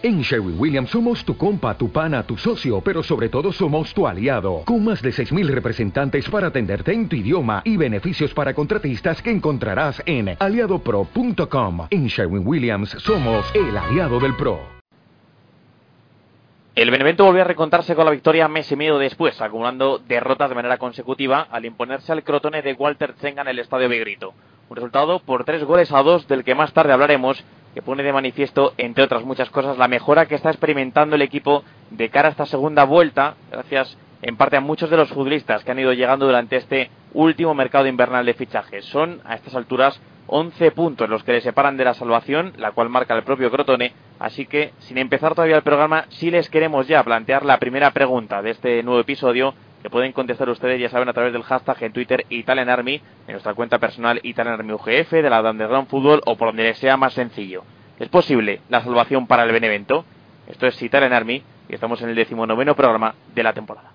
En Sherwin Williams somos tu compa, tu pana, tu socio, pero sobre todo somos tu aliado, con más de 6.000 representantes para atenderte en tu idioma y beneficios para contratistas que encontrarás en aliadopro.com. En Sherwin Williams somos el aliado del PRO. El Benevento volvió a recontarse con la victoria mes y medio después, acumulando derrotas de manera consecutiva al imponerse al Crotone de Walter Zenga en el Estadio Begrito. Un resultado por tres goles a dos del que más tarde hablaremos que pone de manifiesto, entre otras muchas cosas, la mejora que está experimentando el equipo de cara a esta segunda vuelta, gracias en parte a muchos de los futbolistas que han ido llegando durante este último mercado invernal de fichajes. Son, a estas alturas, 11 puntos los que le separan de la salvación, la cual marca el propio Crotone. Así que, sin empezar todavía el programa, sí les queremos ya plantear la primera pregunta de este nuevo episodio que pueden contestar ustedes, ya saben, a través del hashtag en Twitter Italian Army, en nuestra cuenta personal Italian UGF, de la Underground Fútbol o por donde les sea más sencillo. ¿Es posible la salvación para el Benevento? Esto es Italian Army y estamos en el decimonoveno programa de la temporada.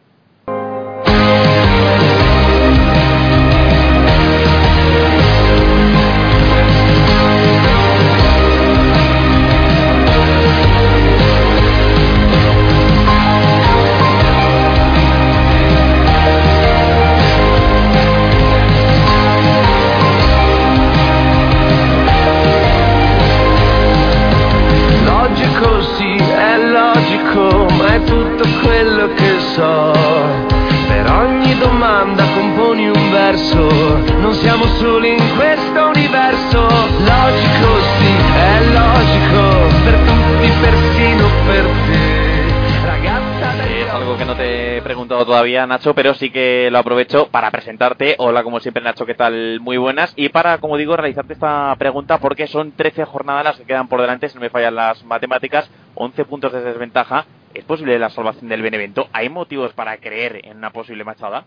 Todavía, Nacho, pero sí que lo aprovecho para presentarte. Hola, como siempre, Nacho, ¿qué tal? Muy buenas. Y para, como digo, realizarte esta pregunta, porque son 13 jornadas las que quedan por delante, si no me fallan las matemáticas, 11 puntos de desventaja. ¿Es posible la salvación del Benevento? ¿Hay motivos para creer en una posible machada?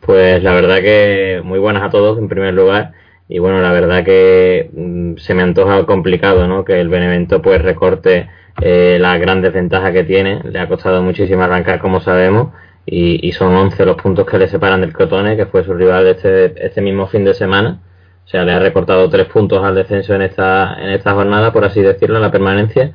Pues la verdad que muy buenas a todos, en primer lugar. Y bueno, la verdad que mm, se me antoja complicado, ¿no? Que el Benevento pues recorte eh, la gran desventaja que tiene. Le ha costado muchísimo arrancar, como sabemos, y, son 11 los puntos que le separan del Crotone, que fue su rival este, este mismo fin de semana. O sea, le ha recortado tres puntos al descenso en esta, en esta jornada, por así decirlo, en la permanencia.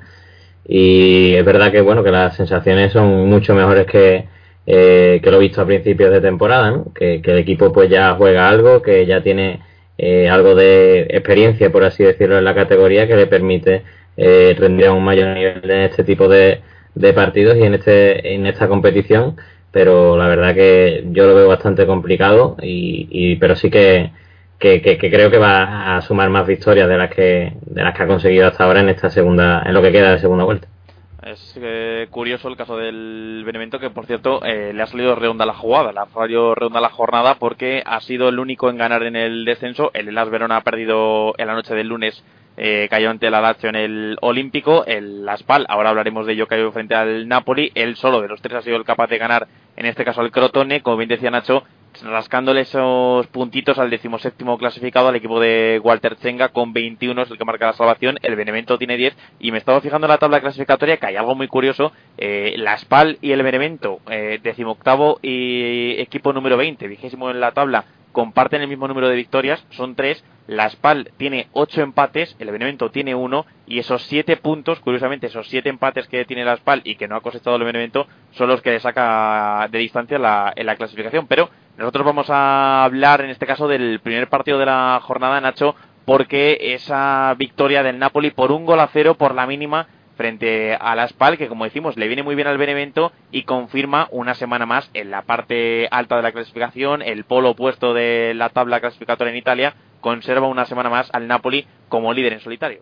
Y es verdad que bueno que las sensaciones son mucho mejores que, eh, que lo visto a principios de temporada, que, el equipo pues ya juega algo, que ya tiene eh, algo de experiencia, por así decirlo, en la categoría que le permite eh, a un mayor nivel en este tipo de, partidos y en este en esta competición. Pero la verdad que yo lo veo bastante complicado y, pero sí que, que, creo que va a sumar más victorias de las que de las que ha conseguido hasta ahora en esta segunda en lo que queda de segunda vuelta es eh, curioso el caso del Benevento que por cierto eh, le ha salido redonda la jugada le ha salido redonda la jornada porque ha sido el único en ganar en el descenso. El Elas Verona ha perdido en la noche del lunes eh, cayó ante la Lazio en el Olímpico, el Aspal, ahora hablaremos de ello, cayó frente al Napoli, él solo de los tres ha sido el capaz de ganar, en este caso al Crotone, como bien decía Nacho, rascándole esos puntitos al decimoséptimo clasificado al equipo de Walter Zenga con 21 es el que marca la salvación, el Benevento tiene 10 y me estaba fijando en la tabla clasificatoria que hay algo muy curioso, eh, la Spal y el Benevento, eh, decimoctavo y equipo número 20, vigésimo en la tabla, comparten el mismo número de victorias, son tres. La SPAL tiene ocho empates, el Benevento tiene uno, y esos siete puntos, curiosamente, esos siete empates que tiene la SPAL y que no ha cosechado el Benevento, son los que le saca de distancia la, en la clasificación. Pero nosotros vamos a hablar en este caso del primer partido de la jornada, Nacho, porque esa victoria del Napoli por un gol a cero por la mínima frente a la SPAL, que como decimos le viene muy bien al Benevento y confirma una semana más en la parte alta de la clasificación, el polo opuesto de la tabla clasificatoria en Italia, conserva una semana más al Napoli como líder en solitario.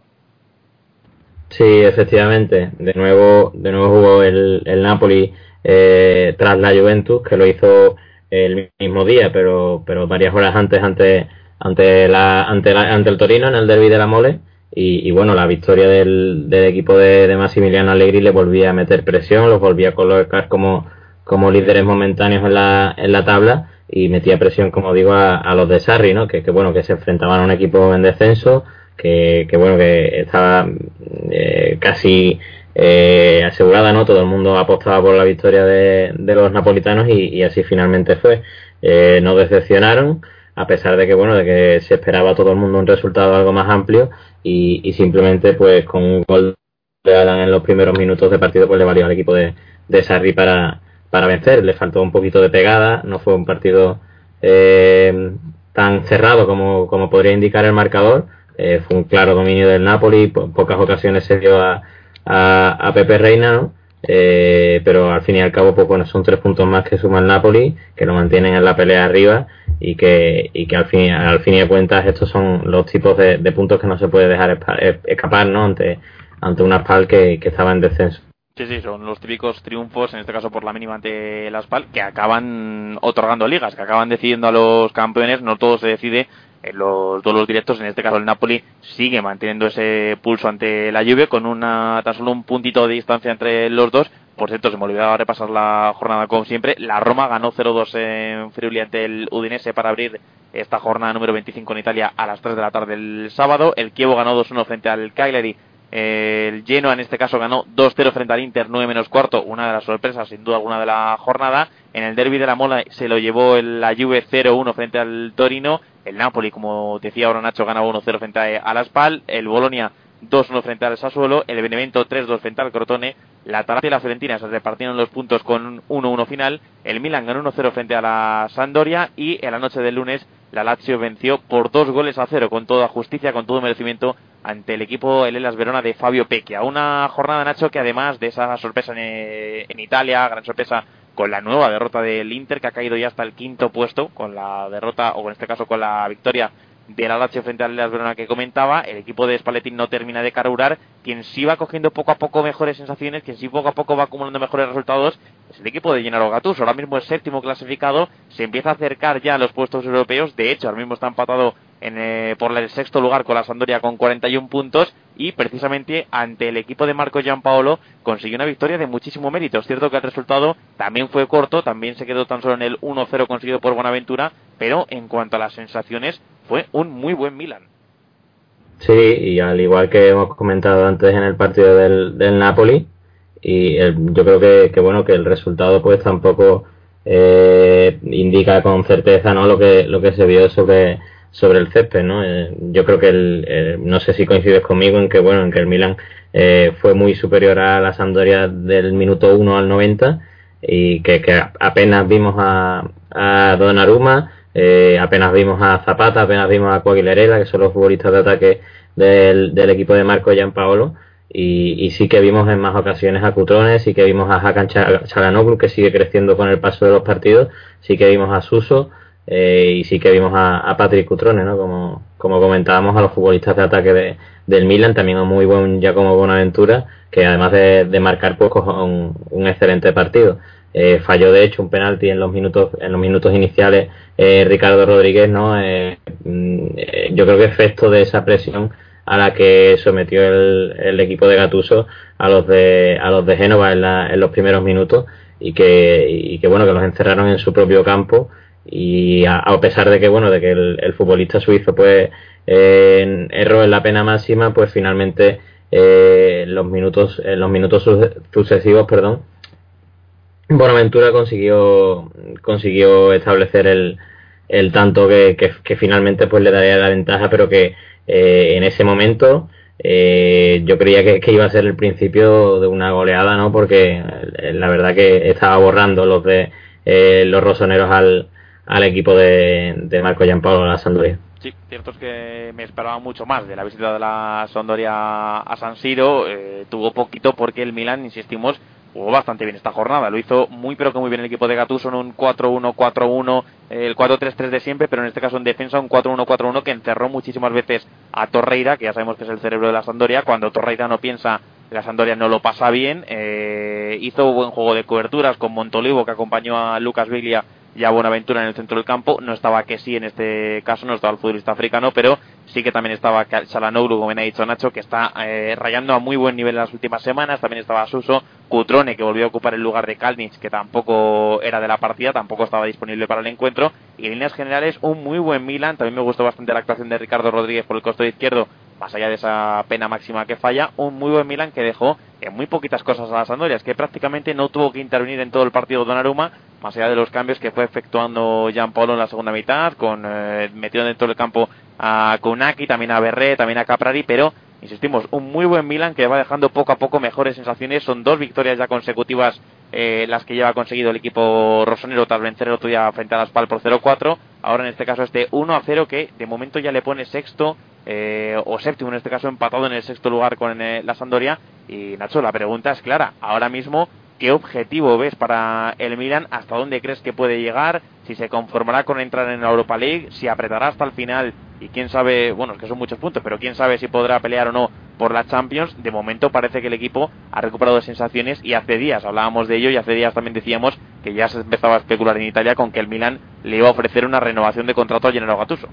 Sí, efectivamente. De nuevo, de nuevo jugó el, el Napoli eh, tras la Juventus, que lo hizo el mismo día, pero, pero varias horas antes ante, ante, la, ante, ante el Torino en el derby de la Mole y, bueno, la victoria del, equipo de, de, Massimiliano Allegri le volvía a meter presión, los volvía a colocar como, como líderes momentáneos en la, en la tabla y metía presión, como digo, a, los de Sarri, ¿no? Que, bueno, que se enfrentaban a un equipo en descenso, que, que bueno, que estaba eh, casi eh, asegurada, ¿no? Todo el mundo apostaba por la victoria de, los napolitanos y, y así finalmente fue. Eh, no decepcionaron a pesar de que bueno de que se esperaba todo el mundo un resultado algo más amplio y, simplemente pues con un gol en los primeros minutos de partido pues le valió al equipo de, de Sarri para, para vencer. Le faltó un poquito de pegada, no fue un partido eh, tan cerrado como, como podría indicar el marcador. Eh, fue un claro dominio del Napoli, en pocas ocasiones se dio a, a, Pepe Reina, ¿no? Eh, pero al fin y al cabo pues bueno son tres puntos más que suma el Napoli que lo mantienen en la pelea arriba y que, y que al fin al fin y de cuentas estos son los tipos de, puntos que no se puede dejar escapar ¿no? ante ante una Spal que, que estaba en descenso Sí, sí, son los típicos triunfos, en este caso por la mínima ante la SPAL, que acaban otorgando ligas, que acaban decidiendo a los campeones, no todo se decide en los duelos directos, en este caso el Napoli sigue manteniendo ese pulso ante la Juve con una tan solo un puntito de distancia entre los dos. Por cierto, se me olvidaba repasar la jornada como siempre. La Roma ganó 0-2 en Friuli ante el Udinese para abrir esta jornada número 25 en Italia a las 3 de la tarde del sábado. El Kievo ganó 2-1 frente al Cagliari el Genoa en este caso ganó 2-0 frente al Inter, 9 menos cuarto, una de las sorpresas sin duda alguna de la jornada. En el derby de la Mola se lo llevó el, la Juve 0-1 frente al Torino. El Napoli, como decía ahora Nacho, ganaba 1-0 frente a, la Spal. El Bolonia 2-1 frente al Sassuolo. El Benevento 3-2 frente al Crotone. La Atalanta y la Fiorentina se repartieron los puntos con 1-1 final. El Milan ganó 1-0 frente a la Sandoria. Y en la noche del lunes la Lazio venció por dos goles a cero con toda justicia, con todo merecimiento ante el equipo el Elas Verona de Fabio Pecchia. Una jornada, Nacho, que además de esa sorpresa en, Italia, gran sorpresa con la nueva derrota del Inter, que ha caído ya hasta el quinto puesto, con la derrota, o en este caso con la victoria de la Lazio frente al Elas Verona que comentaba, el equipo de Spalletti no termina de carburar, quien sí va cogiendo poco a poco mejores sensaciones, quien sí poco a poco va acumulando mejores resultados, es el equipo de Gennaro Gattuso, ahora mismo es séptimo clasificado, se empieza a acercar ya a los puestos europeos, de hecho ahora mismo está empatado en, eh, por el sexto lugar con la Sandoria con 41 puntos y precisamente ante el equipo de Marco Giampaolo consiguió una victoria de muchísimo mérito. Es cierto que el resultado también fue corto, también se quedó tan solo en el 1-0 conseguido por Buenaventura, pero en cuanto a las sensaciones fue un muy buen Milan. Sí, y al igual que hemos comentado antes en el partido del, del Napoli, y yo creo que, que, bueno que el resultado pues tampoco eh, indica con certeza no lo que lo que se vio sobre sobre el césped, ¿no? Eh, yo creo que el, eh, no sé si coincides conmigo en que bueno, en que el Milan eh, fue muy superior a la Sampdoria del minuto 1 al 90 y que, que apenas vimos a, a Donnarumma, apenas vimos a Zapata, apenas vimos a Coaguilerela, que son los futbolistas de ataque del, del equipo de Marco Gianpaolo. Y, y sí que vimos en más ocasiones a Cutrones, sí que vimos a Hakan Chalanoglu, que sigue creciendo con el paso de los partidos, sí que vimos a Suso, eh, y sí que vimos a, Patrick Cutrone, ¿no? Como, como comentábamos, a los futbolistas de ataque de, del Milan, también un muy buen ya como Buenaventura, que además de, marcar pues un, un excelente partido. Eh, falló de hecho un penalti en los minutos en los minutos iniciales eh, Ricardo Rodríguez no mm, yo creo que efecto de esa presión a la que sometió el, el equipo de Gatuso a los de a los de Génova en, en los primeros minutos y que y que bueno que los encerraron en su propio campo y a, pesar de que bueno de que el, futbolista suizo pues eh, erró en la pena máxima pues finalmente eh, los minutos en los minutos sucesivos perdón Bonaventura consiguió consiguió establecer el, el tanto que, que, finalmente pues le daría la ventaja pero que eh, en ese momento eh, yo creía que, que, iba a ser el principio de una goleada no porque la verdad que estaba borrando los de los rosoneros al al equipo de, de Marco Giampaolo a la Sampdoria. Sí, cierto es que me esperaba mucho más de la visita de la Sampdoria a San Siro. Eh, tuvo poquito porque el Milan, insistimos, jugó bastante bien esta jornada. Lo hizo muy pero que muy bien el equipo de Gattuso en un 4-1-4-1, el 4-3-3 de siempre, pero en este caso en defensa un 4-1-4-1 que encerró muchísimas veces a Torreira, que ya sabemos que es el cerebro de la Sampdoria. Cuando Torreira no piensa, la Sampdoria no lo pasa bien. Eh, hizo buen juego de coberturas con Montolivo, que acompañó a Lucas Viglia ya Buenaventura en el centro del campo. No estaba que sí en este caso, no estaba el futbolista africano, pero sí que también estaba Chalanoglu, como bien ha dicho Nacho, que está eh, rayando a muy buen nivel en las últimas semanas. También estaba Suso, Cutrone, que volvió a ocupar el lugar de Kalnic, que tampoco era de la partida, tampoco estaba disponible para el encuentro. Y en líneas generales, un muy buen Milan. También me gustó bastante la actuación de Ricardo Rodríguez por el costado izquierdo, más allá de esa pena máxima que falla. Un muy buen Milan que dejó en muy poquitas cosas a las Andorias, que prácticamente no tuvo que intervenir en todo el partido Donnarumma, más allá de los cambios que fue efectuando Jean Paulo en la segunda mitad, con eh, metiendo dentro del campo a Kunaki, también a Berré, también a Caprari, pero insistimos, un muy buen Milan que va dejando poco a poco mejores sensaciones. Son dos victorias ya consecutivas eh, las que lleva conseguido el equipo rosonero tras vencer el otro día frente a las Spal por 0-4. Ahora en este caso este 1-0 que de momento ya le pone sexto eh, o séptimo en este caso empatado en el sexto lugar con eh, la Sandoria. Y Nacho, la pregunta es clara. Ahora mismo, ¿qué objetivo ves para el Milan? ¿Hasta dónde crees que puede llegar? Si se conformará con entrar en la Europa League, si apretará hasta el final y quién sabe, bueno, es que son muchos puntos, pero quién sabe si podrá pelear o no por la Champions. De momento parece que el equipo ha recuperado sensaciones y hace días hablábamos de ello y hace días también decíamos que ya se empezaba a especular en Italia con que el Milan le iba a ofrecer una renovación de contrato a Gennaro Gattuso.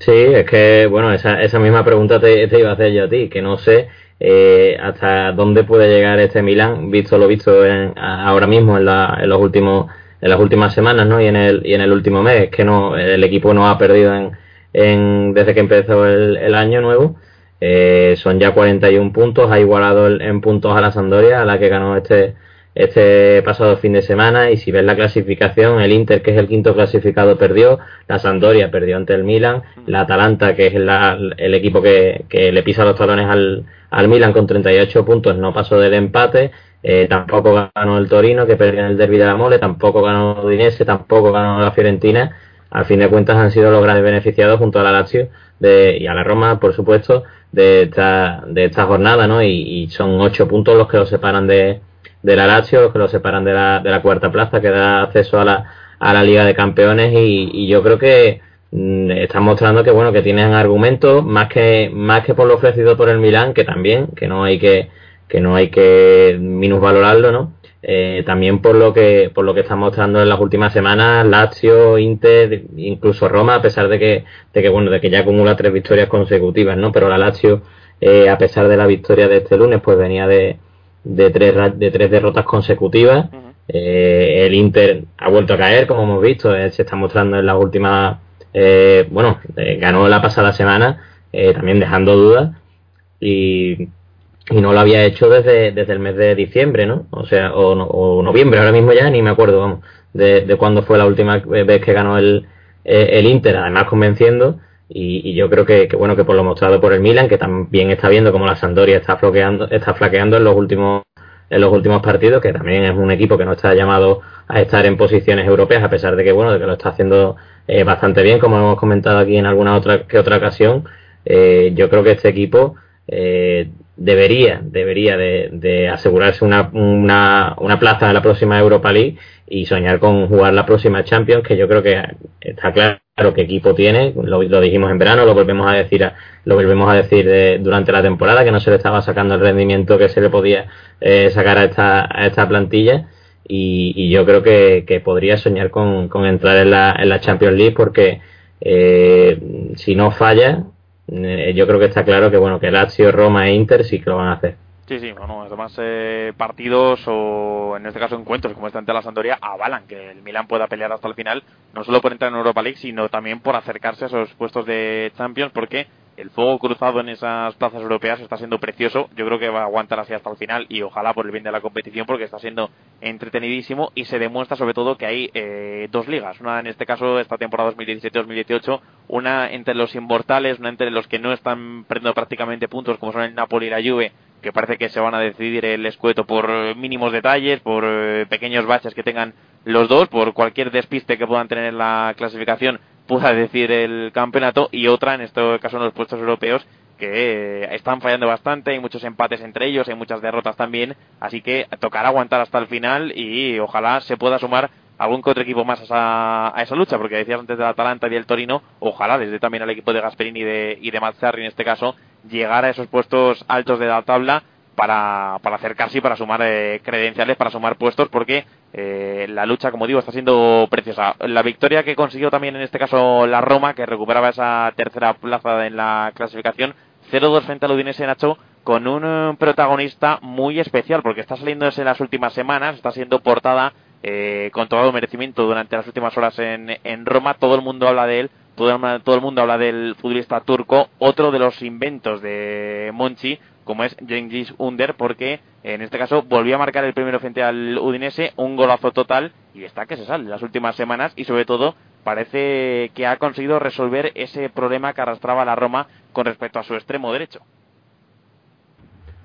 Sí, es que, bueno, esa, esa misma pregunta te, iba a hacer yo a ti, que no sé eh, hasta dónde puede llegar este Milan, visto lo visto en, ahora mismo en, la, en los últimos en las últimas semanas, ¿no? Y en el y en el último mes, que no el equipo no ha perdido en, en desde que empezó el, el año nuevo eh, son ya 41 puntos, ha igualado en puntos a la Sandoria, a la que ganó este, este pasado fin de semana. Y si ves la clasificación, el Inter, que es el quinto clasificado, perdió, la Sandoria perdió ante el Milan, la Atalanta, que es el equipo que, que, le pisa los talones al, al Milan con 38 puntos, no pasó del empate. Eh, tampoco ganó el Torino, que perdió en el Derby de la Mole, tampoco ganó Udinese, tampoco ganó la Fiorentina. Al fin de cuentas han sido los grandes beneficiados junto a la Lazio de, y a la Roma, por supuesto, de esta, de esta jornada, ¿no? Y, son ocho puntos los que los separan de, de la Lazio, que los separan de la, de la cuarta plaza, que da acceso a la, a la Liga de Campeones y, yo creo que mm, están mostrando que bueno que tienen argumentos más que más que por lo ofrecido por el Milán que también que no hay que que no hay que minusvalorarlo no eh, también por lo que por lo que están mostrando en las últimas semanas Lazio, Inter, incluso Roma, a pesar de que de que bueno de que ya acumula tres victorias consecutivas, ¿no? Pero la Lazio, eh, a pesar de la victoria de este lunes, pues venía de, de tres de tres derrotas consecutivas. Eh, el Inter ha vuelto a caer, como hemos visto, se está mostrando en las últimas, bueno, ganó la pasada semana, también dejando dudas y y no lo había hecho desde, desde el mes de diciembre, ¿no? O sea, o, noviembre, ahora mismo ya ni me acuerdo, vamos, de, de cuándo fue la última vez que ganó el, eh, el Inter, además convenciendo. Y, yo creo que, bueno, que por lo mostrado por el Milan, que también está viendo como la Sandoria está flaqueando, está flaqueando en los últimos en los últimos partidos, que también es un equipo que no está llamado a estar en posiciones europeas, a pesar de que, bueno, de que lo está haciendo eh, bastante bien, como hemos comentado aquí en alguna otra que otra ocasión. Eh, yo creo que este equipo eh, debería, debería de, asegurarse una, una, una, plaza en la próxima Europa League y soñar con jugar la próxima Champions, que yo creo que está claro qué equipo tiene, lo, dijimos en verano, lo volvemos a decir, lo volvemos a decir durante la temporada, que no se le estaba sacando el rendimiento que se le podía eh, sacar a esta, a esta plantilla. Y, yo creo que, que podría soñar con, con, entrar en la, en la Champions League porque eh, si no falla, eh, yo creo que está claro que bueno que Lazio, Roma e Inter sí que lo van a hacer. Sí, sí, bueno, además eh, partidos o en este caso encuentros como este ante la Sandoria avalan que el Milan pueda pelear hasta el final, no solo por entrar en Europa League, sino también por acercarse a esos puestos de Champions, porque el fuego cruzado en esas plazas europeas está siendo precioso. Yo creo que va a aguantar así hasta el final y ojalá por el bien de la competición porque está siendo entretenidísimo y se demuestra sobre todo que hay eh, dos ligas. Una en este caso esta temporada 2017-2018, una entre los inmortales, una entre los que no están perdiendo prácticamente puntos como son el Napoli y la Juve que parece que se van a decidir el escueto por mínimos detalles, por eh, pequeños baches que tengan los dos, por cualquier despiste que puedan tener en la clasificación pueda decir el campeonato y otra, en este caso en los puestos europeos, que eh, están fallando bastante, hay muchos empates entre ellos, hay muchas derrotas también, así que tocará aguantar hasta el final y ojalá se pueda sumar algún otro equipo más a esa, a esa lucha, porque decías antes del Atalanta y del Torino, ojalá desde también al equipo de Gasperini y de, y de Mazzarri en este caso, llegar a esos puestos altos de la tabla para, para acercarse y para sumar eh, credenciales, para sumar puestos, porque eh, la lucha, como digo, está siendo preciosa. La victoria que consiguió también en este caso la Roma, que recuperaba esa tercera plaza en la clasificación, 0-2 frente al Udinese Nacho, con un eh, protagonista muy especial, porque está saliendo en las últimas semanas, está siendo portada eh, con todo merecimiento durante las últimas horas en, en Roma, todo el mundo habla de él, todo, el mundo habla del futbolista turco, otro de los inventos de Monchi, como es Genghis Under, porque en este caso volvió a marcar el primero frente al Udinese, un golazo total, y está que se sale las últimas semanas, y sobre todo parece que ha conseguido resolver ese problema que arrastraba la Roma con respecto a su extremo derecho.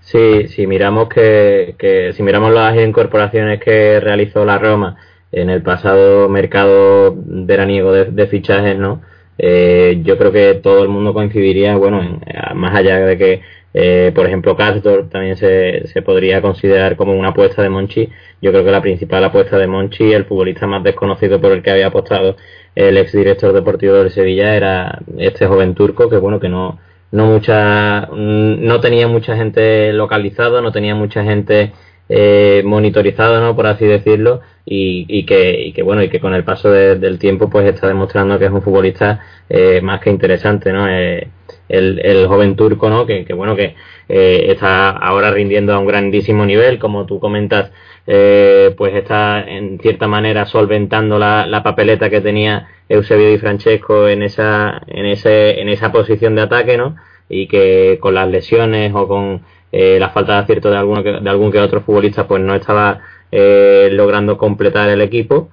Sí, si miramos que, que si miramos las incorporaciones que realizó la Roma en el pasado mercado veraniego de, de fichajes, ¿no? Eh, yo creo que todo el mundo coincidiría, bueno, más allá de que, eh, por ejemplo, Castor también se, se podría considerar como una apuesta de Monchi. Yo creo que la principal apuesta de Monchi, el futbolista más desconocido por el que había apostado el exdirector deportivo de Sevilla, era este joven turco que, bueno, que no, no mucha, no tenía mucha gente localizado, no tenía mucha gente eh, monitorizado, ¿no? Por así decirlo, y, y, que, y que, bueno, y que con el paso del tiempo, pues está demostrando que es un futbolista eh, más que interesante, ¿no? Eh, el, el, joven turco, ¿no? Que, bueno, que eh, está ahora rindiendo a un grandísimo nivel, como tú comentas, eh, pues está en cierta manera solventando la, la, papeleta que tenía Eusebio Di Francesco en esa, en ese, en esa posición de ataque, ¿no? Y que con las lesiones o con eh, la falta de acierto de, alguno de algún que otro futbolista pues no estaba eh, logrando completar el equipo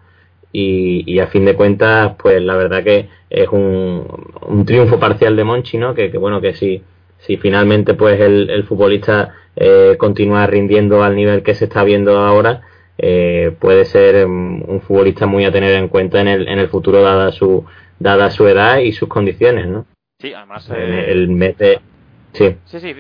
y, y, a fin de cuentas pues la verdad que es un, un triunfo parcial de Monchi ¿no? que, que bueno que si, si finalmente pues el, el futbolista eh, continúa rindiendo al nivel que se está viendo ahora eh, puede ser um, un futbolista muy a tener en cuenta en el, en el futuro dada su dada su edad y sus condiciones ¿no? Sí, además eh... el, mes de... sí sí sí,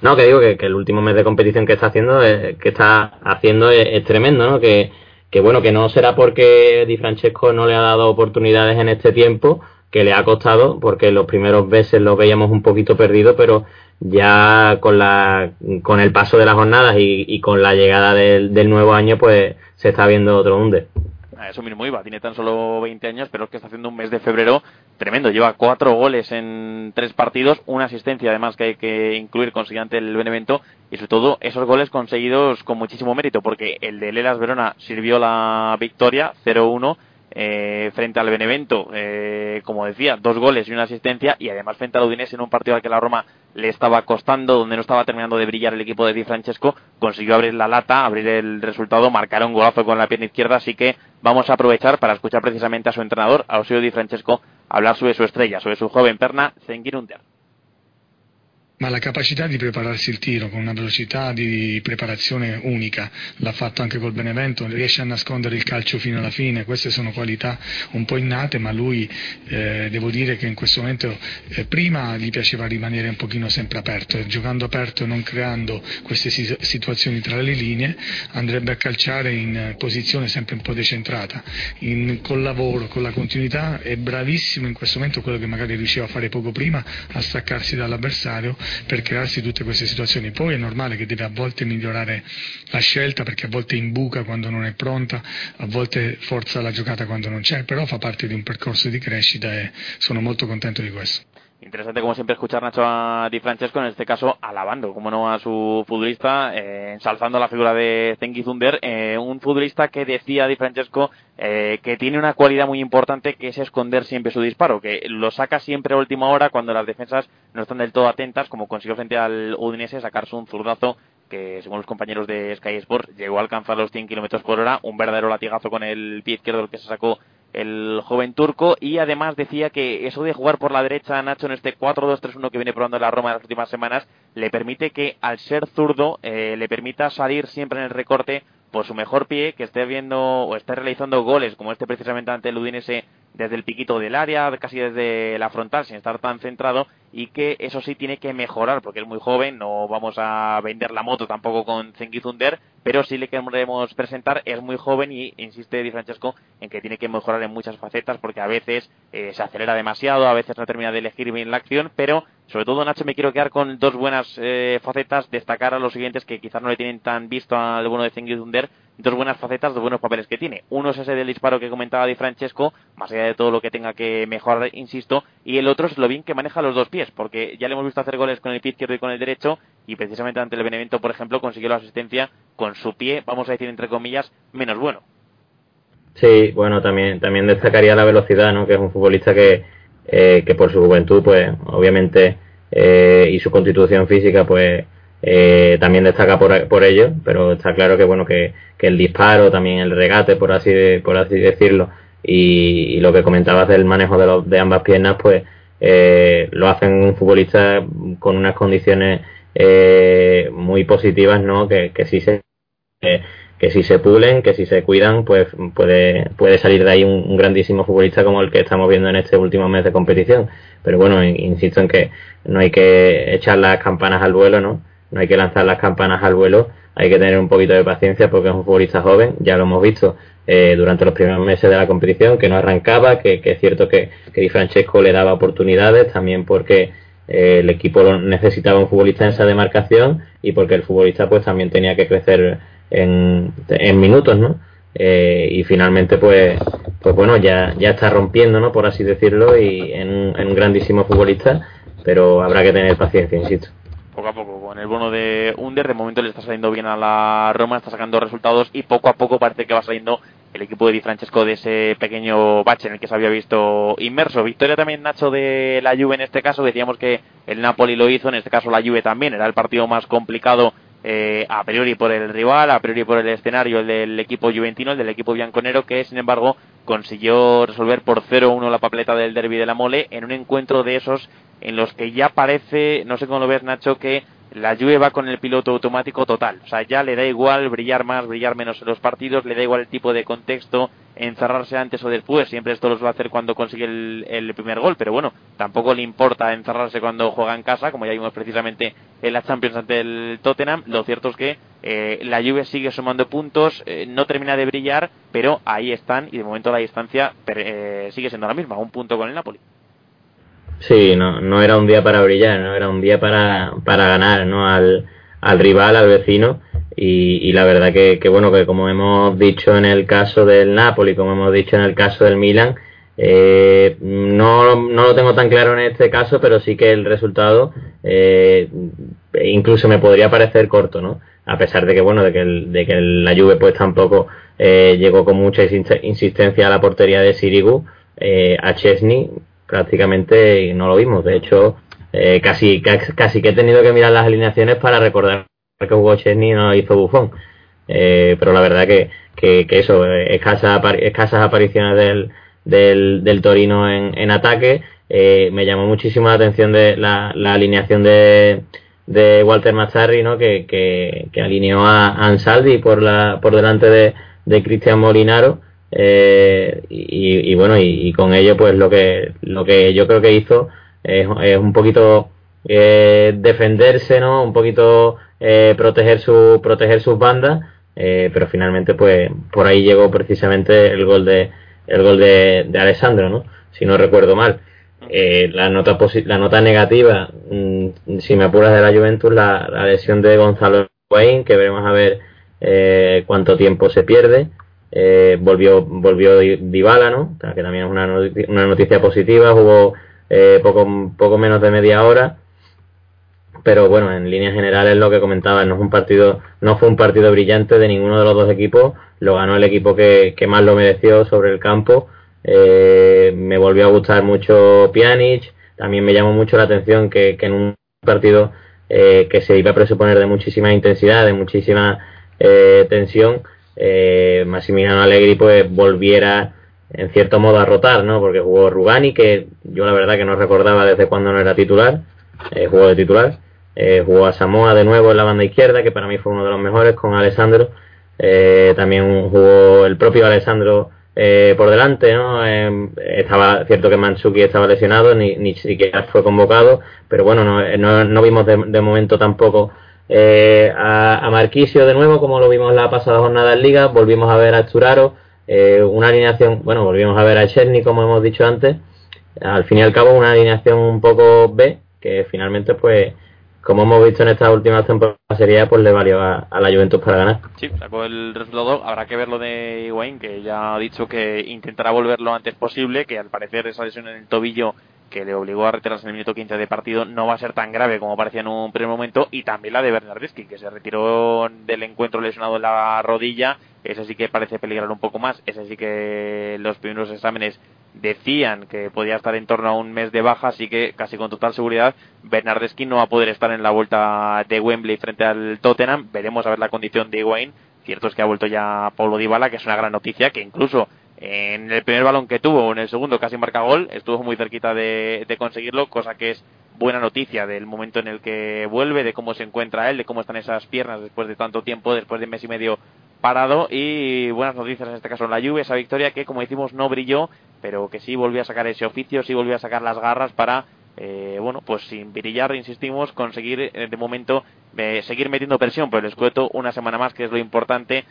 no, que digo que, que, el último mes de competición que está haciendo es, que está haciendo es, tremendo, ¿no? Que, que, bueno, que no será porque Di Francesco no le ha dado oportunidades en este tiempo, que le ha costado, porque los primeros veces lo veíamos un poquito perdido, pero ya con la con el paso de las jornadas y, y con la llegada del, del, nuevo año, pues se está viendo otro hunde. A eso mismo iba, tiene tan solo 20 años, pero es que está haciendo un mes de febrero tremendo. Lleva cuatro goles en tres partidos, una asistencia además que hay que incluir consiguiente el Benevento y sobre todo esos goles conseguidos con muchísimo mérito, porque el de Lelas Verona sirvió la victoria 0-1 eh, frente al Benevento, eh, como decía, dos goles y una asistencia, y además frente al Udinese en un partido al que la Roma le estaba costando, donde no estaba terminando de brillar el equipo de Di Francesco, consiguió abrir la lata, abrir el resultado, marcar un golazo con la pierna izquierda, así que vamos a aprovechar para escuchar precisamente a su entrenador, a Osio Di Francesco, hablar sobre su estrella, sobre su joven perna, Zengin Under. Ma la capacità di prepararsi il tiro con una velocità di preparazione unica, l'ha fatto anche col Benevento, riesce a nascondere il calcio fino alla fine, queste sono qualità un po' innate, ma lui eh, devo dire che in questo momento eh, prima gli piaceva rimanere un pochino sempre aperto, giocando aperto e non creando queste situazioni tra le linee, andrebbe a calciare in posizione sempre un po' decentrata, in, col lavoro, con la continuità è bravissimo in questo momento quello che magari riusciva a fare poco prima, a staccarsi dall'avversario per crearsi tutte queste situazioni. Poi è normale che deve a volte migliorare la scelta perché a volte imbuca quando non è pronta, a volte forza la giocata quando non c'è, però fa parte di un percorso di crescita e sono molto contento di questo. Interesante, como siempre, escuchar Nacho a Di Francesco, en este caso alabando, como no, a su futbolista, eh, ensalzando la figura de Zengi Zunder, eh, un futbolista que decía Di Francesco eh, que tiene una cualidad muy importante que es esconder siempre su disparo, que lo saca siempre a última hora cuando las defensas no están del todo atentas, como consiguió frente al Udinese sacarse un zurdazo que según los compañeros de Sky Sports llegó a alcanzar los 100 kilómetros por hora, un verdadero latigazo con el pie izquierdo el que se sacó el joven turco y además decía que eso de jugar por la derecha Nacho en este 4-2-3-1 que viene probando la Roma en las últimas semanas le permite que al ser zurdo eh, le permita salir siempre en el recorte por su mejor pie, que esté viendo o esté realizando goles como este precisamente ante el Udinese desde el piquito del área, casi desde la frontal, sin estar tan centrado, y que eso sí tiene que mejorar, porque es muy joven, no vamos a vender la moto tampoco con Zengi Thunder, pero sí le queremos presentar, es muy joven y insiste Di Francesco en que tiene que mejorar en muchas facetas, porque a veces eh, se acelera demasiado, a veces no termina de elegir bien la acción, pero sobre todo Nacho me quiero quedar con dos buenas eh, facetas, destacar a los siguientes que quizás no le tienen tan visto al bueno de Zengi Thunder, dos buenas facetas, dos buenos papeles que tiene. Uno es ese del disparo que comentaba Di Francesco, más allá de todo lo que tenga que mejorar, insisto, y el otro es lo bien que maneja los dos pies, porque ya le hemos visto hacer goles con el pie izquierdo y con el derecho, y precisamente ante el Benevento, por ejemplo, consiguió la asistencia con su pie, vamos a decir entre comillas, menos bueno. Sí, bueno, también, también destacaría la velocidad, ¿no? Que es un futbolista que, eh, que por su juventud, pues, obviamente, eh, y su constitución física, pues, eh, también destaca por, por ello, pero está claro que bueno que, que el disparo, también el regate, por así de, por así decirlo, y, lo que comentabas del manejo de, de ambas piernas, pues eh, lo hacen un futbolista con unas condiciones eh, muy positivas, ¿no? Que, que si se que si se pulen, que si se cuidan, pues puede, puede salir de ahí un, grandísimo futbolista como el que estamos viendo en este último mes de competición. Pero bueno, insisto en que no hay que echar las campanas al vuelo, ¿no? No hay que lanzar las campanas al vuelo, hay que tener un poquito de paciencia porque es un futbolista joven, ya lo hemos visto eh, durante los primeros meses de la competición, que no arrancaba, que, es cierto que, Di Francesco le daba oportunidades, también porque eh, el equipo necesitaba un futbolista en esa demarcación y porque el futbolista pues también tenía que crecer en, en minutos, ¿no? Eh, y finalmente pues pues bueno ya ya está rompiendo no por así decirlo y en un, grandísimo futbolista pero habrá que tener paciencia insisto poco a poco con el bono de Under de momento le está saliendo bien a la Roma está sacando resultados y poco a poco parece que va saliendo el equipo de Di Francesco de ese pequeño bache en el que se había visto inmerso. Victoria también, Nacho, de la Juve en este caso. Decíamos que el Napoli lo hizo, en este caso la Juve también. Era el partido más complicado eh, a priori por el rival, a priori por el escenario el del equipo juventino, el del equipo bianconero, que sin embargo consiguió resolver por 0-1 la papeleta del derby de la mole en un encuentro de esos en los que ya parece, no sé cómo lo ves Nacho, que la Juve va con el piloto automático total. O sea, ya le da igual brillar más, brillar menos en los partidos, le da igual el tipo de contexto, encerrarse antes o después. Siempre esto lo va a hacer cuando consigue el, primer gol, pero bueno, tampoco le importa encerrarse cuando juega en casa, como ya vimos precisamente en la Champions ante el Tottenham. Lo cierto es que eh, la Juve sigue sumando puntos, eh, no termina de brillar, pero ahí están y de momento la distancia eh, sigue siendo la misma, un punto con el Napoli. Sí, no, no era un día para brillar, no era un día para, para ganar ¿no? al, al rival, al vecino. Y, y la verdad que, que, bueno, que como hemos dicho en el caso del Napoli, como hemos dicho en el caso del Milan, eh, no, no lo tengo tan claro en este caso, pero sí que el resultado eh, incluso me podría parecer corto, ¿no? A pesar de que, bueno, de que, de que la Juve pues tampoco eh, llegó con mucha insistencia a la portería de Sirigu, eh, a Chesney prácticamente no lo vimos. De hecho, eh, casi, casi que he tenido que mirar las alineaciones para recordar que jugó Chesney no hizo Bufón. Eh, pero la verdad que, que, eso, escasas, escasas apariciones del, del, del Torino en, en ataque. Eh, me llamó muchísimo la atención de la, la alineación de, de Walter Mazzarri, ¿no? que, que, que alineó a Ansaldi por, la, por delante de, de Cristian Molinaro eh, y, bueno, y, con ello, pues lo que, lo que yo creo que hizo es, un poquito eh, defenderse, ¿no? Un poquito eh, proteger, su, proteger sus bandas, pero finalmente, pues por ahí llegó precisamente el gol de, el gol de, de Alessandro, ¿no? Si no recuerdo mal. la nota la nota negativa, mm, si me apuras de la Juventus, la, lesión de Gonzalo Higuaín, que veremos a ver cuánto tiempo se pierde. Eh, volvió volvió Dybala, ¿no? que también es una, noticia, una noticia positiva, jugó eh, poco, poco menos de media hora, pero bueno, en líneas generales lo que comentaba, no, es un partido, no fue un partido brillante de ninguno de los dos equipos, lo ganó el equipo que, que más lo mereció sobre el campo, eh, me volvió a gustar mucho Pjanic, también me llamó mucho la atención que, que en un partido que se iba a presuponer de muchísima intensidad, de muchísima tensión, eh, Massimiliano Allegri pues volviera en cierto modo a rotar, ¿no? Porque jugó Rugani, que yo la verdad que no recordaba desde cuando no era titular, eh, jugó de titular, eh, jugó a Samoa de nuevo en la banda izquierda, que para mí fue uno de los mejores, con Alessandro, eh, también jugó el propio Alessandro eh, por delante, ¿no? Eh, estaba cierto que Mansuki estaba lesionado, ni, ni siquiera fue convocado, pero bueno, no, no, no vimos de momento tampoco eh, a, a, Marquisio de nuevo, como lo vimos la pasada jornada en Liga, volvimos a ver a Esturaro, eh, una alineación, bueno, volvimos a ver a Cherny, como hemos dicho antes, al fin y al cabo una alineación un poco B, que finalmente pues como hemos visto en estas últimas temporadas sería pues le valió a, la Juventus para ganar. Sí, sacó el resultado. Habrá que ver lo de Higuaín, que ya ha dicho que intentará volver lo antes posible, que al parecer esa lesión en el tobillo que le obligó a retirarse en el minuto 15 de partido no va a ser tan grave como parecía en un primer momento y también la de Bernardeschi que se retiró del encuentro lesionado en la rodilla. Ese sí que parece peligrar un poco más. Ese sí que los primeros exámenes decían que podía estar en torno a un mes de baja así que casi con total seguridad Bernardeschi no va a poder estar en la vuelta de Wembley frente al Tottenham. Veremos a ver la condición de Wayne cierto es que ha vuelto ya Paulo Dybala que es una gran noticia que incluso en el primer balón que tuvo, en el segundo casi marca gol, estuvo muy cerquita de, conseguirlo, cosa que es buena noticia del momento en el que vuelve, de cómo se encuentra él, de cómo están esas piernas después de tanto tiempo, después de mes y medio parado. Y buenas noticias en este caso en la lluvia, esa victoria que como decimos no brilló, pero que sí volvió a sacar ese oficio, sí volvió a sacar las garras para eh, bueno, pues sin brillar, insistimos, conseguir eh, de momento eh, seguir metiendo presión por el escueto una semana más, que es lo importante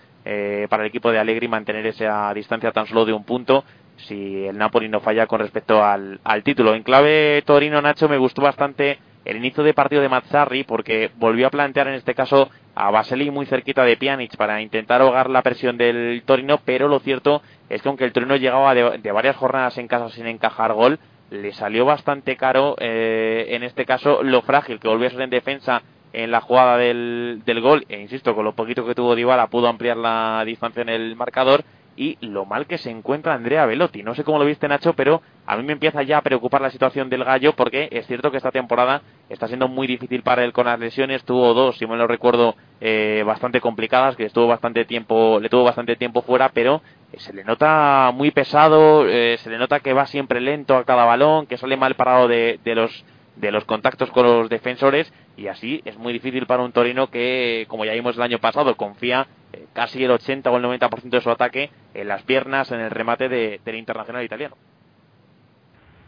para el equipo de Allegri mantener esa distancia tan solo de un punto si el Napoli no falla con respecto al, al título. En clave Torino, Nacho, me gustó bastante el inicio de partido de Mazzarri porque volvió a plantear en este caso a Baseli muy cerquita de Pjanic para intentar ahogar la presión del Torino, pero lo cierto es que aunque el Torino llegaba de varias jornadas en casa sin encajar gol, le salió bastante caro eh, en este caso lo frágil que volvió a ser en defensa en la jugada del, del gol. E insisto con lo poquito que tuvo Dybala pudo ampliar la distancia en el marcador y lo mal que se encuentra Andrea Velotti. No sé cómo lo viste Nacho, pero a mí me empieza ya a preocupar la situación del gallo porque es cierto que esta temporada está siendo muy difícil para él con las lesiones. Tuvo dos, si me lo recuerdo, eh, bastante complicadas, que estuvo bastante tiempo, le tuvo bastante tiempo fuera, pero se le nota muy pesado, eh, se le nota que va siempre lento a cada balón, que sale mal parado de, de los de los contactos con los defensores y así es muy difícil para un Torino que, como ya vimos el año pasado, confía eh, casi el 80 o el 90% de su ataque en las piernas, en el remate de, del internacional italiano.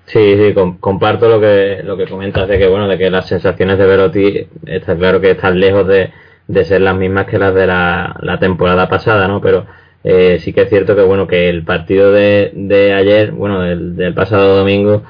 Sí, sí, comparto lo que lo que comentas de que bueno, de que las sensaciones de Velotti está claro que están lejos de, de ser las mismas que las de la, la temporada pasada, ¿no? Pero eh, sí que es cierto que bueno que el partido de, de ayer, bueno, del, pasado domingo,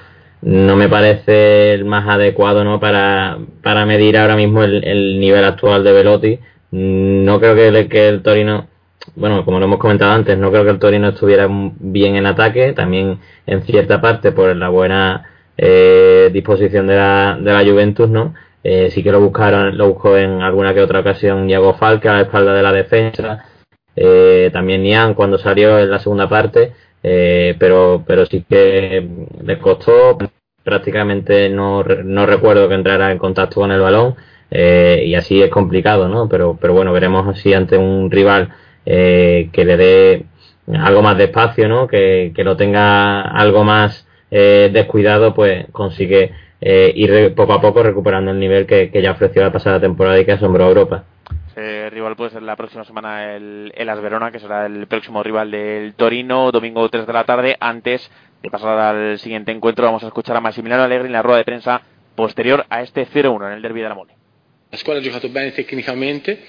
no me parece el más adecuado no para, para medir ahora mismo el, nivel actual de Velotti. No creo que el, que el Torino, bueno, como lo hemos comentado antes, no creo que el Torino estuviera bien en ataque, también en cierta parte por la buena eh, disposición de la, de la Juventus, ¿no? Eh, sí que lo buscaron, lo buscó en alguna que otra ocasión Diego Falca a la espalda de la defensa eh, también Nian cuando salió en la segunda parte, eh, pero, pero sí que les costó, prácticamente no, no recuerdo que entrara en contacto con el balón eh, y así es complicado, ¿no? Pero, pero bueno, veremos así ante un rival que le dé algo más de ¿no? Que, que lo tenga algo más descuidado, pues consigue ir poco a poco recuperando el nivel que, que ya ofreció la pasada temporada y que asombró a Europa rival puede ser la próxima semana el, el Asverona, que será el próximo rival del Torino, domingo 3 de la tarde. Antes de pasar al siguiente encuentro, vamos a escuchar a Massimiliano Allegri en la rueda de prensa posterior a este 0-1 en el derby la Mole. La squadra ha giocato bene tecnicamente,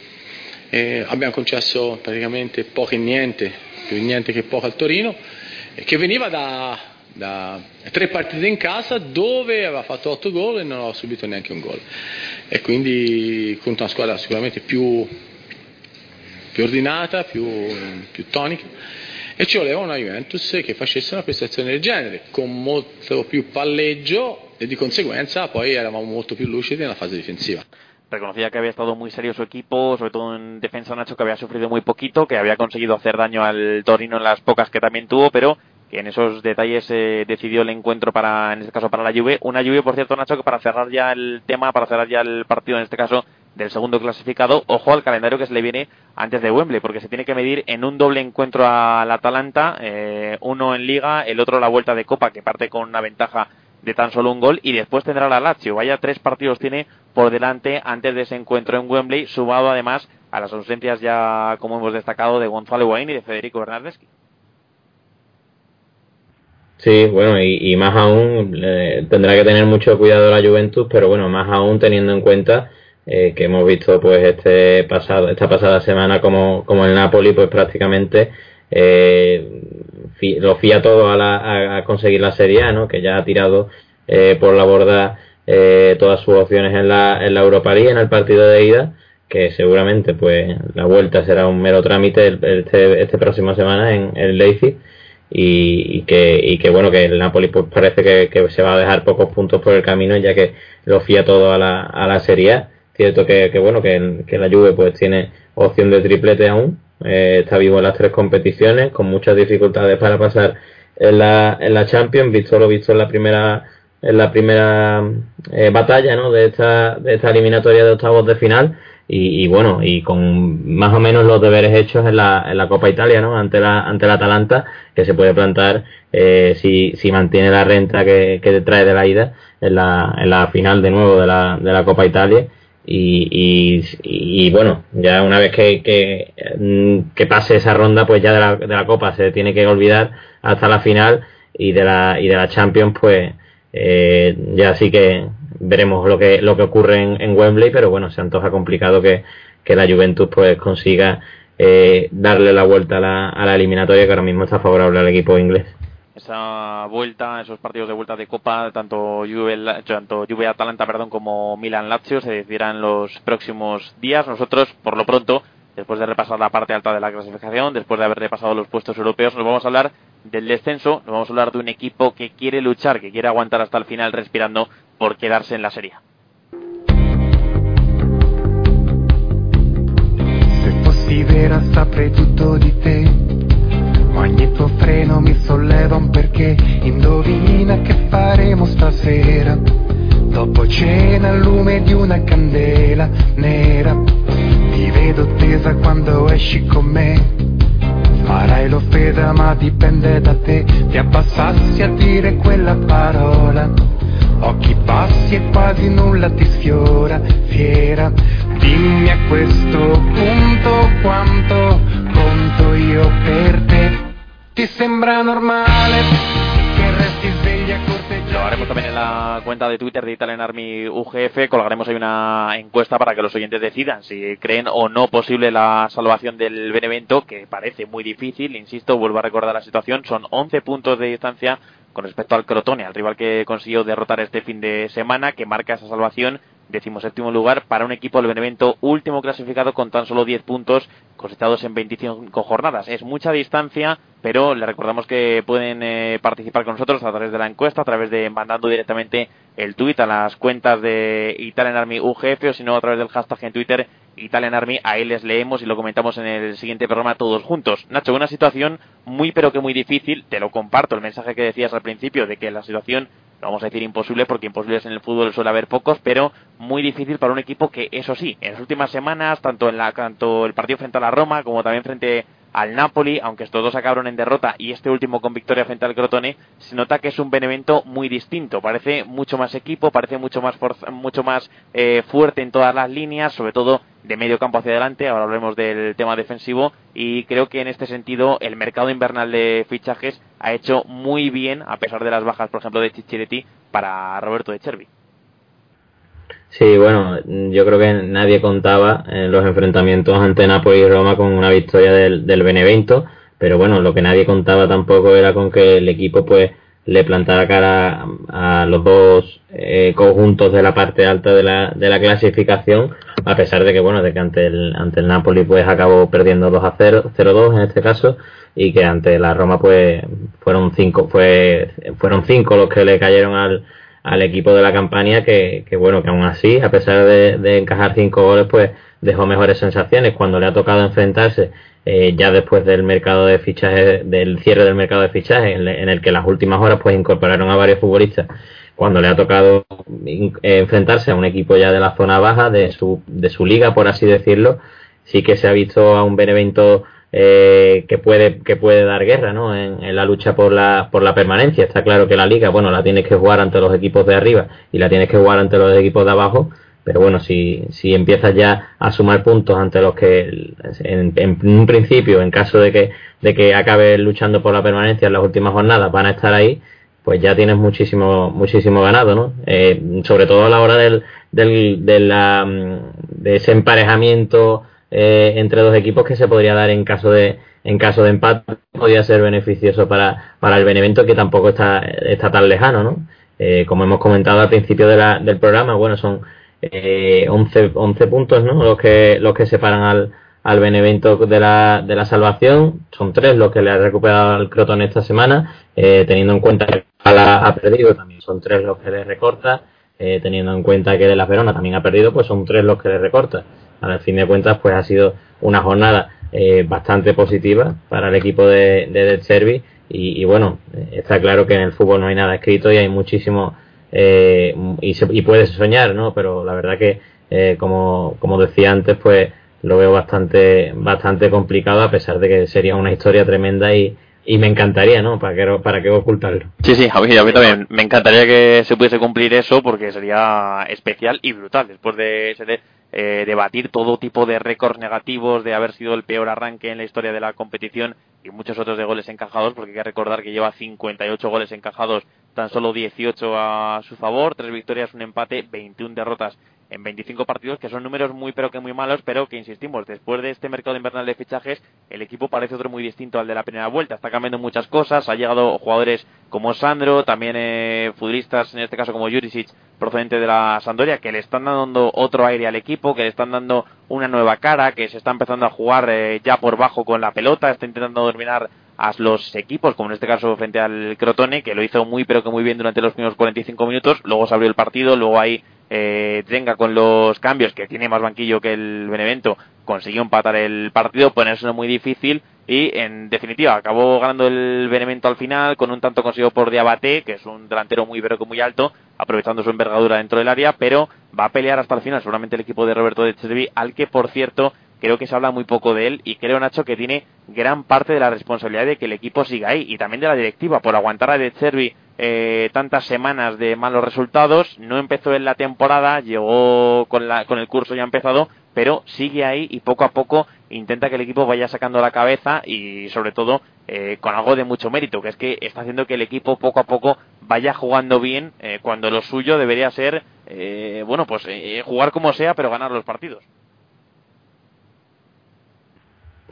eh, abbiamo concesso praticamente poco e niente, più niente che poco al Torino, che veniva da, da tre partite in casa dove aveva fatto 8 gol e non aveva subito neanche un gol e quindi contro una squadra sicuramente più, più ordinata, più, più tonica e ci voleva una Juventus che facesse una prestazione del genere con molto più palleggio e di conseguenza poi eravamo molto più lucidi nella fase difensiva. reconocía que había estado muy serio su equipo, sobre todo en defensa Nacho, que había sufrido muy poquito, que había conseguido hacer daño al Torino en las pocas que también tuvo, pero que en esos detalles eh, decidió el encuentro para, en este caso, para la Juve. Una Juve, por cierto, Nacho, que para cerrar ya el tema, para cerrar ya el partido, en este caso, del segundo clasificado, ojo al calendario que se le viene antes de Wembley, porque se tiene que medir en un doble encuentro al Atalanta, eh, uno en Liga, el otro la vuelta de Copa, que parte con una ventaja de tan solo un gol, y después tendrá la Lazio. Vaya tres partidos tiene por delante antes de ese encuentro en Wembley, sumado además a las ausencias ya, como hemos destacado, de Gonzalo Higuaín y de Federico Bernardeschi. Sí, bueno, y, más aún tendrá que tener mucho cuidado la Juventus, pero bueno, más aún teniendo en cuenta eh, que hemos visto pues este pasado esta pasada semana como, como el Napoli pues prácticamente eh, lo fía todo a, la, a, conseguir la Serie A, ¿no? que ya ha tirado eh, por la borda eh, todas sus opciones en la, en la Europa League en el partido de ida que seguramente pues la vuelta será un mero trámite este, este próxima semana en el Leipzig y, que, y que bueno que el Napoli pues parece que, se va a dejar pocos puntos por el camino ya que lo fía todo a la, a la Serie A. Cierto que, que bueno que, que, la Juve pues tiene opción de triplete aún. Eh, está vivo en las tres competiciones con muchas dificultades para pasar en la, en la Champions. Visto lo visto en la primera en la primera eh, batalla ¿no? de esta de esta eliminatoria de octavos de final y, bueno, y con más o menos los deberes hechos en la, en la Copa Italia, ¿no? Ante la, ante la Atalanta, que se puede plantar eh, si, si mantiene la renta que, que trae de la ida en la, en la final de nuevo de la, de la Copa Italia. Y, y, bueno, ya una vez que, que, que, pase esa ronda, pues ya de la, de la Copa se tiene que olvidar hasta la final y de la, y de la Champions, pues eh, ya sí que veremos lo que, lo que ocurre en, Wembley, pero bueno, se antoja complicado que, la Juventus pues consiga eh, darle la vuelta a la, a la eliminatoria que ahora mismo está favorable al equipo inglés esa vuelta, esos partidos de vuelta de Copa, tanto Juve, tanto Juve Atalanta, perdón, como Milan Lazio se decidirán los próximos días. Nosotros, por lo pronto, después de repasar la parte alta de la clasificación, después de haber repasado los puestos europeos, nos vamos a hablar del descenso, nos vamos a hablar de un equipo que quiere luchar, que quiere aguantar hasta el final respirando por quedarse en la serie. Ogni tuo freno mi solleva un perché. Indovina che faremo stasera? Dopo cena al lume di una candela nera. Ti vedo tesa quando esci con me Farai l'offesa ma dipende da te. Ti abbassassi a dire quella parola. Occhi bassi e quasi nulla ti sfiora Fiera. Dimmi a questo punto quanto conto io per te. ¿Te sembra normale También en la cuenta de Twitter de Italian Army UGF. Colgaremos ahí una encuesta para que los oyentes decidan si creen o no posible la salvación del Benevento, que parece muy difícil. Insisto, vuelvo a recordar la situación. Son 11 puntos de distancia con respecto al Crotone, al rival que consiguió derrotar este fin de semana, que marca esa salvación séptimo lugar para un equipo del Benevento último clasificado con tan solo 10 puntos cosechados en 25 jornadas. Es mucha distancia, pero le recordamos que pueden eh, participar con nosotros a través de la encuesta, a través de mandando directamente el tweet a las cuentas de Italian Army UGF o si no a través del hashtag en Twitter Italian Army. Ahí les leemos y lo comentamos en el siguiente programa todos juntos. Nacho, una situación muy pero que muy difícil. Te lo comparto, el mensaje que decías al principio de que la situación vamos a decir imposible porque imposibles en el fútbol suele haber pocos, pero muy difícil para un equipo que, eso sí, en las últimas semanas, tanto en la, tanto el partido frente a la Roma como también frente al Napoli, aunque estos dos acabaron en derrota y este último con victoria frente al Crotone, se nota que es un Benevento muy distinto. Parece mucho más equipo, parece mucho más, mucho más eh, fuerte en todas las líneas, sobre todo de medio campo hacia adelante. Ahora hablaremos del tema defensivo y creo que en este sentido el mercado invernal de fichajes ha hecho muy bien, a pesar de las bajas, por ejemplo, de Chichiretti para Roberto de Chervi. Sí, bueno, yo creo que nadie contaba en los enfrentamientos ante Napoli y Roma con una victoria del, Benevento, pero bueno, lo que nadie contaba tampoco era con que el equipo pues le plantara cara a, los dos eh, conjuntos de la parte alta de la, de la clasificación, a pesar de que bueno, de que ante el, ante el Napoli pues acabó perdiendo 2 a 0, 0-2 en este caso, y que ante la Roma pues fueron cinco, fue, fueron cinco los que le cayeron al, al equipo de la campaña que, que, bueno, que aún así, a pesar de, encajar cinco goles, pues dejó mejores sensaciones. Cuando le ha tocado enfrentarse eh, ya después del mercado de fichaje, del cierre del mercado de fichaje, en, el que las últimas horas pues incorporaron a varios futbolistas, cuando le ha tocado eh, enfrentarse a un equipo ya de la zona baja de su, de su liga, por así decirlo, sí que se ha visto a un Benevento eh, que puede que puede dar guerra ¿no? En, la lucha por la por la permanencia está claro que la liga bueno la tienes que jugar ante los equipos de arriba y la tienes que jugar ante los equipos de abajo pero bueno si si empiezas ya a sumar puntos ante los que en, un principio en caso de que de que acabes luchando por la permanencia en las últimas jornadas van a estar ahí pues ya tienes muchísimo muchísimo ganado no eh, sobre todo a la hora del, del de la de ese emparejamiento eh, entre dos equipos que se podría dar en caso de en caso de empate podría ser beneficioso para, para el Benevento que tampoco está, está tan lejano ¿no? Eh, como hemos comentado al principio de la, del programa bueno son eh, 11, 11 puntos ¿no? los que los que separan al, al Benevento de la, de la salvación son tres los que le ha recuperado al Croton esta semana eh, teniendo en cuenta que ha perdido también son tres los que le recorta teniendo en cuenta que de la Verona también ha perdido pues son tres los que le recorta al fin de cuentas, pues ha sido una jornada eh, bastante positiva para el equipo de, de Servi y, bueno, está claro que en el fútbol no hay nada escrito y hay muchísimo eh, y, se, y puedes soñar, ¿no? Pero la verdad que eh, como, como decía antes, pues lo veo bastante, bastante complicado a pesar de que sería una historia tremenda y, y me encantaría, ¿no? ¿Para qué, para qué ocultarlo? Sí, sí, a mí, a mí también me encantaría que se pudiese cumplir eso porque sería especial y brutal después de, de eh, debatir todo tipo de récords negativos, de haber sido el peor arranque en la historia de la competición y muchos otros de goles encajados, porque hay que recordar que lleva 58 goles encajados, tan solo 18 a su favor, tres victorias, un empate, 21 derrotas en 25 partidos, que son números muy pero que muy malos, pero que insistimos, después de este mercado invernal de fichajes, el equipo parece otro muy distinto al de la primera vuelta. Está cambiando muchas cosas, ha llegado jugadores como Sandro, también eh, futbolistas, en este caso como Jurisic, procedente de la Sandoria, que le están dando otro aire al equipo, que le están dando una nueva cara, que se está empezando a jugar eh, ya por bajo con la pelota, está intentando dominar a los equipos, como en este caso frente al Crotone, que lo hizo muy pero que muy bien durante los primeros 45 minutos, luego se abrió el partido, luego hay eh, con los cambios, que tiene más banquillo que el Benevento, consiguió empatar el partido, ponerse muy difícil y en definitiva acabó ganando el Benevento al final con un tanto conseguido por Diabate, que es un delantero muy pero muy alto, aprovechando su envergadura dentro del área, pero va a pelear hasta el final seguramente el equipo de Roberto de Chervi, al que por cierto creo que se habla muy poco de él y creo Nacho que tiene gran parte de la responsabilidad de que el equipo siga ahí y también de la directiva por aguantar a De Chervi eh, tantas semanas de malos resultados. No empezó en la temporada, llegó con, la, con el curso ya empezado, pero sigue ahí y poco a poco intenta que el equipo vaya sacando la cabeza y sobre todo eh, con algo de mucho mérito, que es que está haciendo que el equipo poco a poco vaya jugando bien eh, cuando lo suyo debería ser, bueno, pues jugar como sea, pero ganar los partidos.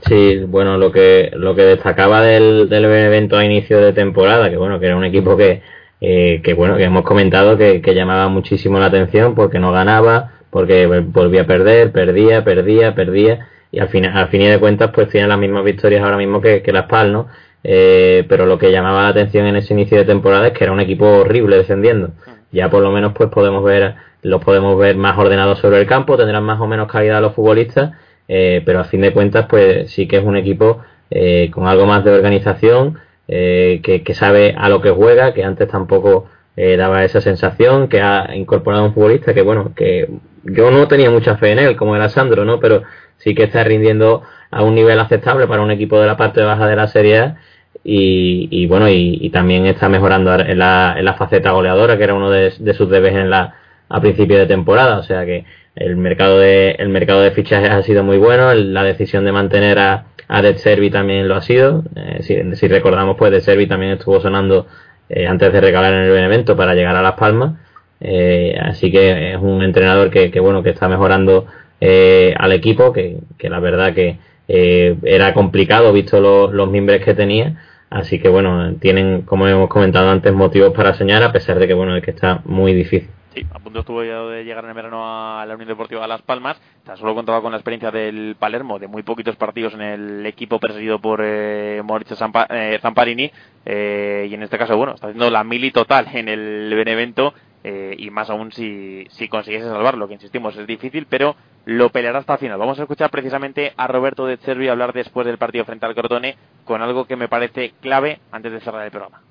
Sí, bueno, lo que lo que destacaba del, del evento a inicio de temporada, que bueno, que era un equipo que, eh, que bueno, que hemos comentado que, que, llamaba muchísimo la atención porque no ganaba, porque volvía a perder, perdía, perdía, perdía, y al final, al fin de cuentas, pues tiene las mismas victorias ahora mismo que, que Las PAL, ¿no? Eh, pero lo que llamaba la atención en ese inicio de temporada es que era un equipo horrible descendiendo. Ya por lo menos pues podemos ver, los podemos ver más ordenados sobre el campo, tendrán más o menos calidad los futbolistas eh, pero a fin de cuentas pues sí que es un equipo eh, con algo más de organización, eh, que, sabe a lo que juega, que antes tampoco daba esa sensación, que ha incorporado un futbolista que bueno, que yo no tenía mucha fe en él, como era Sandro, ¿no? Pero sí que está rindiendo a un nivel aceptable para un equipo de la parte baja de la Serie A y, bueno, y, también está mejorando en la, en la faceta goleadora, que era uno de, sus debes en la, a principio de temporada, o sea que el mercado de, el mercado de fichajes ha sido muy bueno, la decisión de mantener a, a De Servi también lo ha sido. Eh, si, recordamos, pues De Servi también estuvo sonando eh, antes de regalar en el evento para llegar a Las Palmas. Eh, así que es un entrenador que, que bueno que está mejorando al equipo, que, que, la verdad que era complicado visto los miembros que tenía. Así que bueno, tienen, como hemos comentado antes, motivos para soñar, a pesar de que bueno, es que está muy difícil. Sí, a punto estuvo de llegar en el verano a la Unión Deportiva Las Palmas. Tan solo contaba con la experiencia del Palermo, de muy poquitos partidos en el equipo presidido por eh, Maurizio eh, Zamparini. Eh, y en este caso, bueno, está haciendo la mili total en el Benevento. Eh, y más aún si, si consiguiese salvarlo, que insistimos, es difícil, pero lo peleará hasta el final. Vamos a escuchar precisamente a Roberto de Cervi hablar después del partido frente al Crotone con algo que me parece clave antes de cerrar el programa.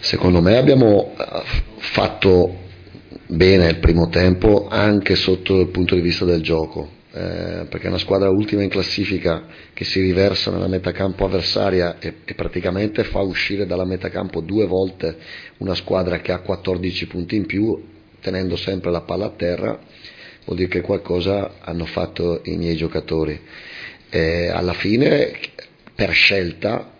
Secondo me abbiamo fatto bene il primo tempo anche sotto il punto di vista del gioco. Eh, perché è una squadra ultima in classifica che si riversa nella metacampo avversaria e, e, praticamente fa uscire dalla metacampo due volte una squadra che ha 14 punti in più tenendo sempre la palla a terra vuol dire che qualcosa hanno fatto i miei giocatori e alla fine per scelta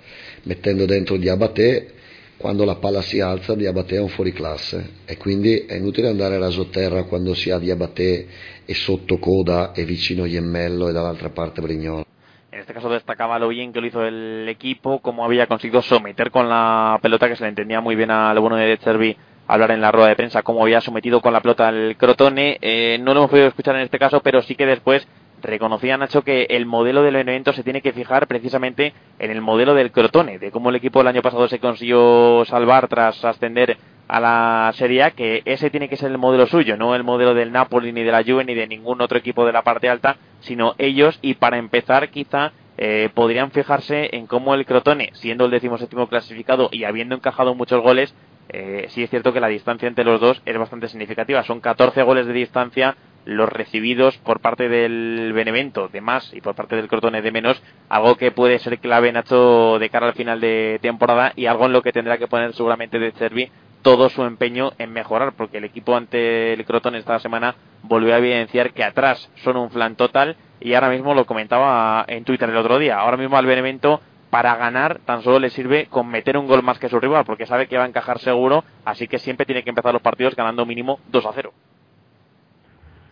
mettendo dentro Diabate quando la palla si alza Diabate è un fuoriclasse e quindi è inutile andare rasoterra quando si ha Diabate e sotto coda e vicino Iemmello e dall'altra parte Brignolo. En este caso destacaba lo bien que lo hizo el equipo, cómo había conseguido someter con la pelota, que se le entendía muy bien al bueno de Cervi hablar en la rueda de prensa, cómo había sometido con la pelota al Crotone. Eh, no lo hemos podido escuchar en este caso, pero sí que después reconocía Nacho que el modelo del evento se tiene que fijar precisamente en el modelo del Crotone, de cómo el equipo el año pasado se consiguió salvar tras ascender a la Serie A, que ese tiene que ser el modelo suyo, no el modelo del Napoli ni de la Juve ni de ningún otro equipo de la parte alta, sino ellos y para empezar quizá eh, podrían fijarse en cómo el Crotone, siendo el decimoséptimo clasificado y habiendo encajado muchos goles, eh, sí es cierto que la distancia entre los dos es bastante significativa. Son 14 goles de distancia los recibidos por parte del Benevento de más y por parte del Crotone de menos, algo que puede ser clave Nacho de cara al final de temporada y algo en lo que tendrá que poner seguramente de Cervi todo su empeño en mejorar, porque el equipo ante el Crotone esta semana volvió a evidenciar que atrás son un flan total y ahora mismo lo comentaba en Twitter el otro día, ahora mismo al Benevento para ganar tan solo le sirve con meter un gol más que su rival, porque sabe que va a encajar seguro, así que siempre tiene que empezar los partidos ganando mínimo 2 a 0.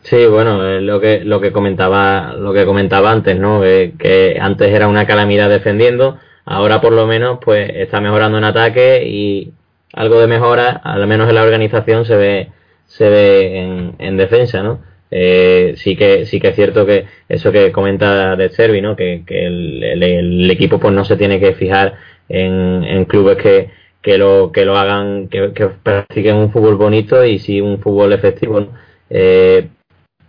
Sí, bueno, eh, lo que lo que comentaba lo que comentaba antes, ¿no? que antes era una calamidad defendiendo, ahora por lo menos pues está mejorando en ataque y algo de mejora, al menos en la organización se ve se ve en, en defensa, ¿no? Eh, sí que sí que es cierto que eso que comenta de Servi, ¿no? Que, el, equipo pues no se tiene que fijar en, clubes que, que lo que lo hagan que, practiquen un fútbol bonito y sí un fútbol efectivo. Eh,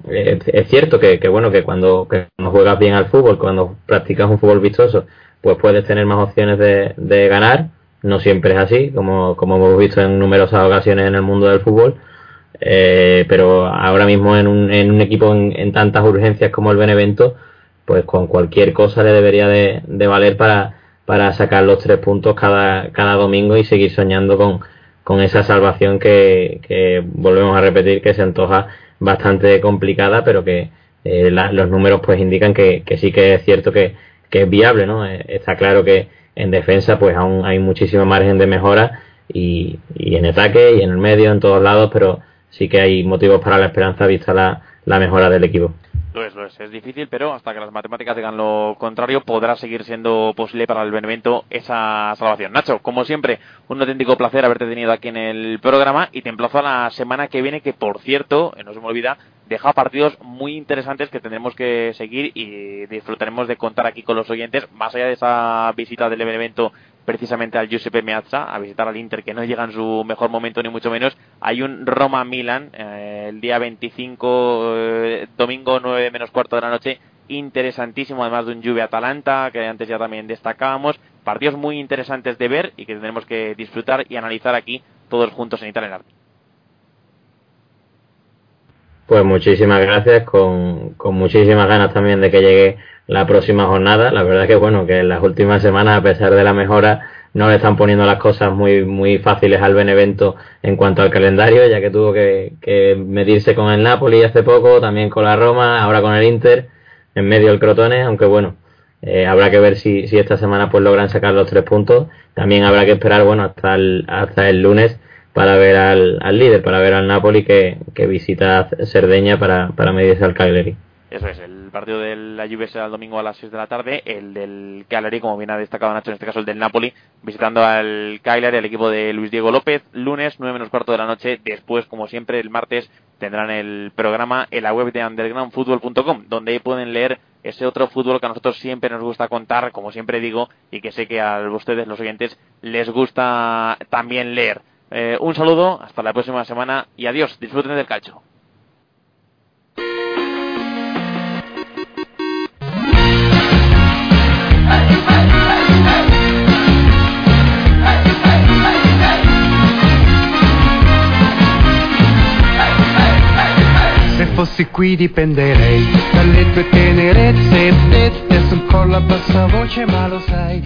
es, cierto que, bueno que cuando, que juegas bien al fútbol, cuando practicas un fútbol vistoso, pues puedes tener más opciones de, de ganar. No siempre es así, como, como hemos visto en numerosas ocasiones en el mundo del fútbol eh, pero ahora mismo en un, en un equipo en, tantas urgencias como el Benevento, pues con cualquier cosa le debería de, valer para, para sacar los tres puntos cada, cada domingo y seguir soñando con, con esa salvación que, que volvemos a repetir que se antoja bastante complicada, pero que eh, los números pues indican que, que, sí que es cierto que, que es viable, ¿no? Eh, está claro que en defensa pues aún hay muchísimo margen de mejora y, y en ataque y en el medio, en todos lados, pero sí que hay motivos para la esperanza vista la, la mejora del equipo. Lo es, lo es. Es difícil, pero hasta que las matemáticas digan lo contrario, podrá seguir siendo posible para el Benevento esa salvación. Nacho, como siempre, un auténtico placer haberte tenido aquí en el programa y te emplazo a la semana que viene, que por cierto, eh, no se me olvida, deja partidos muy interesantes que tendremos que seguir y disfrutaremos de contar aquí con los oyentes, más allá de esa visita del Benevento precisamente al Giuseppe Meazza a visitar al Inter que no llega en su mejor momento ni mucho menos. Hay un Roma-Milan eh, el día 25, eh, domingo 9 menos cuarto de la noche, interesantísimo, además de un Juve-Atalanta que antes ya también destacábamos. Partidos muy interesantes de ver y que tendremos que disfrutar y analizar aquí todos juntos en Italia. Pues muchísimas gracias, con, con muchísimas ganas también de que llegue la próxima jornada. La verdad que bueno, que en las últimas semanas, a pesar de la mejora, no le están poniendo las cosas muy, muy fáciles al Benevento en cuanto al calendario, ya que tuvo que, medirse con el Napoli hace poco, también con la Roma, ahora con el Inter, en medio del Crotone, aunque bueno, eh, habrá que ver si, si esta semana pues logran sacar los tres puntos. También habrá que esperar, bueno, hasta el, hasta el lunes para ver al, al líder, para ver al Napoli que, que visita Cerdeña para, para medirse al Cagliari. Eso es, el partido de la Juve será el domingo a las 6 de la tarde, el del Cagliari, como bien ha destacado Nacho, en este caso el del Napoli, visitando al Cagliari, el equipo de Luis Diego López, lunes 9 menos cuarto de la noche, después, como siempre, el martes tendrán el programa en la web de undergroundfootball.com, donde ahí pueden leer ese otro fútbol que a nosotros siempre nos gusta contar, como siempre digo, y que sé que a ustedes, los oyentes, les gusta también leer. Eh, un saludo, hasta la próxima semana y adiós, disfruten del calcio. fossi qui dipenderei dalle tue tenerezze dette sul collo a bassa voce ma lo sai